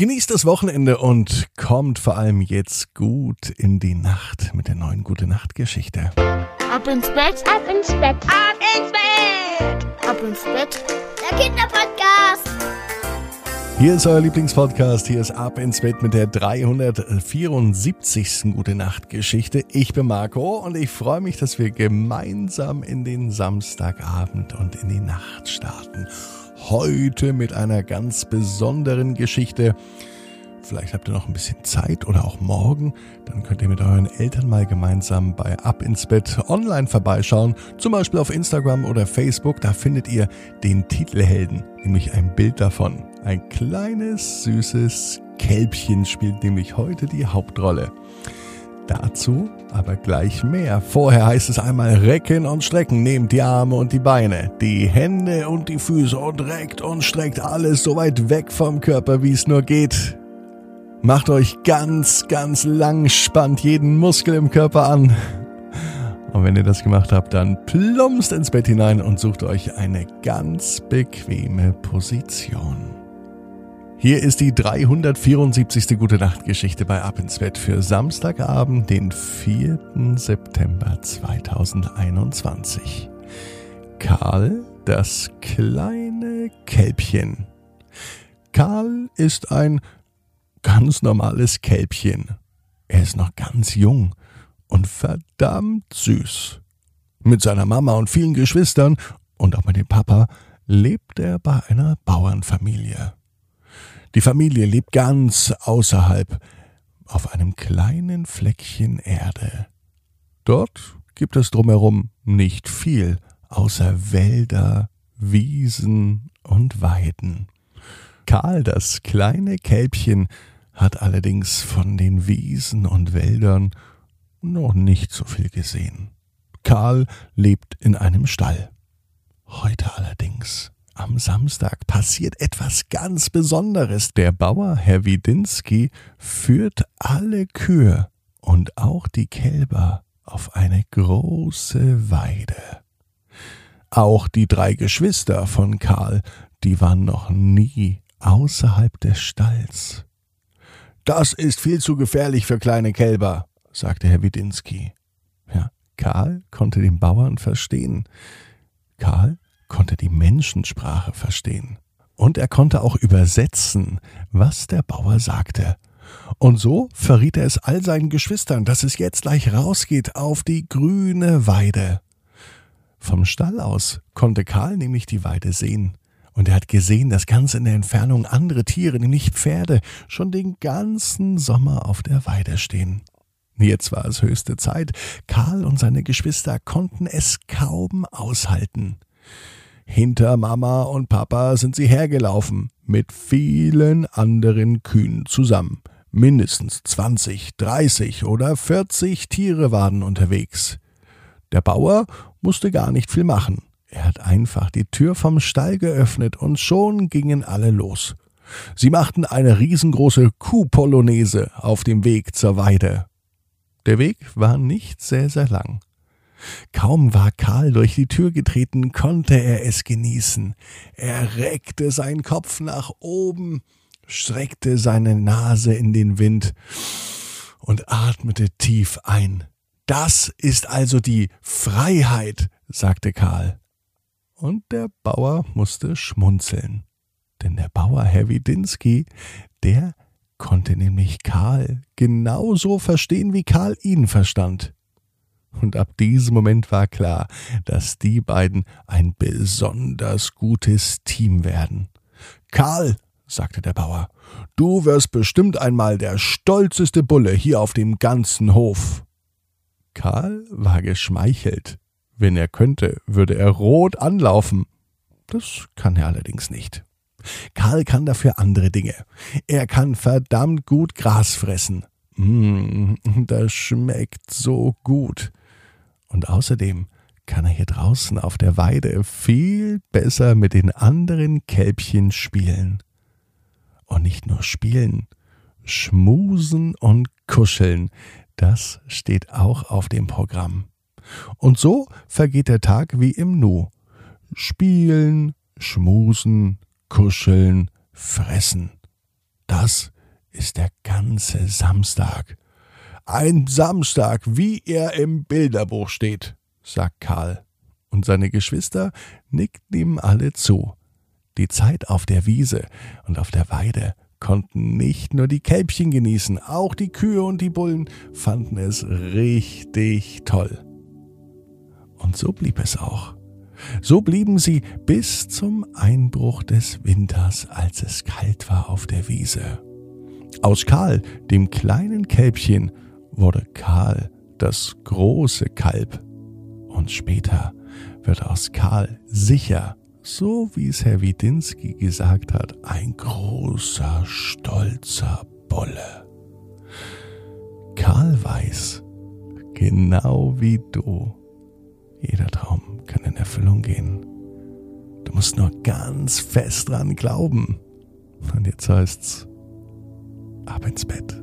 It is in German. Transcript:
Genießt das Wochenende und kommt vor allem jetzt gut in die Nacht mit der neuen Gute Nacht Geschichte. Ab ins Bett, ab ins Bett, ab ins Bett, ab ins Bett. Der Kinderpodcast. Hier ist euer Lieblingspodcast. Hier ist Ab ins Bett mit der 374. Gute Nacht Geschichte. Ich bin Marco und ich freue mich, dass wir gemeinsam in den Samstagabend und in die Nacht starten. Heute mit einer ganz besonderen Geschichte. Vielleicht habt ihr noch ein bisschen Zeit oder auch morgen. Dann könnt ihr mit euren Eltern mal gemeinsam bei Ab ins Bett online vorbeischauen. Zum Beispiel auf Instagram oder Facebook. Da findet ihr den Titelhelden, nämlich ein Bild davon. Ein kleines, süßes Kälbchen spielt nämlich heute die Hauptrolle. Dazu aber gleich mehr. Vorher heißt es einmal recken und strecken. Nehmt die Arme und die Beine, die Hände und die Füße und reckt und streckt alles so weit weg vom Körper, wie es nur geht. Macht euch ganz, ganz lang, spannt jeden Muskel im Körper an. Und wenn ihr das gemacht habt, dann plumpst ins Bett hinein und sucht euch eine ganz bequeme Position. Hier ist die 374. Gute Nacht Geschichte bei Ab ins Bett für Samstagabend, den 4. September 2021. Karl, das kleine Kälbchen. Karl ist ein ganz normales Kälbchen. Er ist noch ganz jung und verdammt süß. Mit seiner Mama und vielen Geschwistern und auch mit dem Papa lebt er bei einer Bauernfamilie. Die Familie lebt ganz außerhalb, auf einem kleinen Fleckchen Erde. Dort gibt es drumherum nicht viel, außer Wälder, Wiesen und Weiden. Karl, das kleine Kälbchen, hat allerdings von den Wiesen und Wäldern noch nicht so viel gesehen. Karl lebt in einem Stall. Heute allerdings am Samstag passiert etwas ganz Besonderes. Der Bauer Herr Widinski führt alle Kühe und auch die Kälber auf eine große Weide. Auch die drei Geschwister von Karl, die waren noch nie außerhalb des Stalls. Das ist viel zu gefährlich für kleine Kälber, sagte Herr Widinski. Ja, Karl konnte den Bauern verstehen. Karl konnte die Menschensprache verstehen. Und er konnte auch übersetzen, was der Bauer sagte. Und so verriet er es all seinen Geschwistern, dass es jetzt gleich rausgeht auf die grüne Weide. Vom Stall aus konnte Karl nämlich die Weide sehen. Und er hat gesehen, dass ganz in der Entfernung andere Tiere, nämlich Pferde, schon den ganzen Sommer auf der Weide stehen. Jetzt war es höchste Zeit. Karl und seine Geschwister konnten es kaum aushalten. Hinter Mama und Papa sind sie hergelaufen, mit vielen anderen Kühen zusammen. Mindestens 20, 30 oder 40 Tiere waren unterwegs. Der Bauer musste gar nicht viel machen. Er hat einfach die Tür vom Stall geöffnet und schon gingen alle los. Sie machten eine riesengroße Kuhpolonaise auf dem Weg zur Weide. Der Weg war nicht sehr, sehr lang. Kaum war Karl durch die Tür getreten, konnte er es genießen. Er reckte seinen Kopf nach oben, streckte seine Nase in den Wind und atmete tief ein. Das ist also die Freiheit, sagte Karl. Und der Bauer musste schmunzeln. Denn der Bauer Herr Widinski, der konnte nämlich Karl genauso verstehen, wie Karl ihn verstand. Und ab diesem Moment war klar, dass die beiden ein besonders gutes Team werden. Karl, sagte der Bauer, du wirst bestimmt einmal der stolzeste Bulle hier auf dem ganzen Hof. Karl war geschmeichelt. Wenn er könnte, würde er rot anlaufen. Das kann er allerdings nicht. Karl kann dafür andere Dinge. Er kann verdammt gut Gras fressen. Mmh, das schmeckt so gut. Und außerdem kann er hier draußen auf der Weide viel besser mit den anderen Kälbchen spielen. Und nicht nur spielen, schmusen und kuscheln, das steht auch auf dem Programm. Und so vergeht der Tag wie im Nu. Spielen, schmusen, kuscheln, fressen. Das ist der ganze Samstag. Ein Samstag, wie er im Bilderbuch steht, sagt Karl. Und seine Geschwister nickten ihm alle zu. Die Zeit auf der Wiese und auf der Weide konnten nicht nur die Kälbchen genießen, auch die Kühe und die Bullen fanden es richtig toll. Und so blieb es auch. So blieben sie bis zum Einbruch des Winters, als es kalt war auf der Wiese. Aus Karl, dem kleinen Kälbchen, wurde Karl das große Kalb. Und später wird aus Karl sicher, so wie es Herr Widinski gesagt hat, ein großer, stolzer Bulle. Karl weiß, genau wie du, jeder Traum kann in Erfüllung gehen. Du musst nur ganz fest dran glauben. Und jetzt heißt's, ab ins Bett.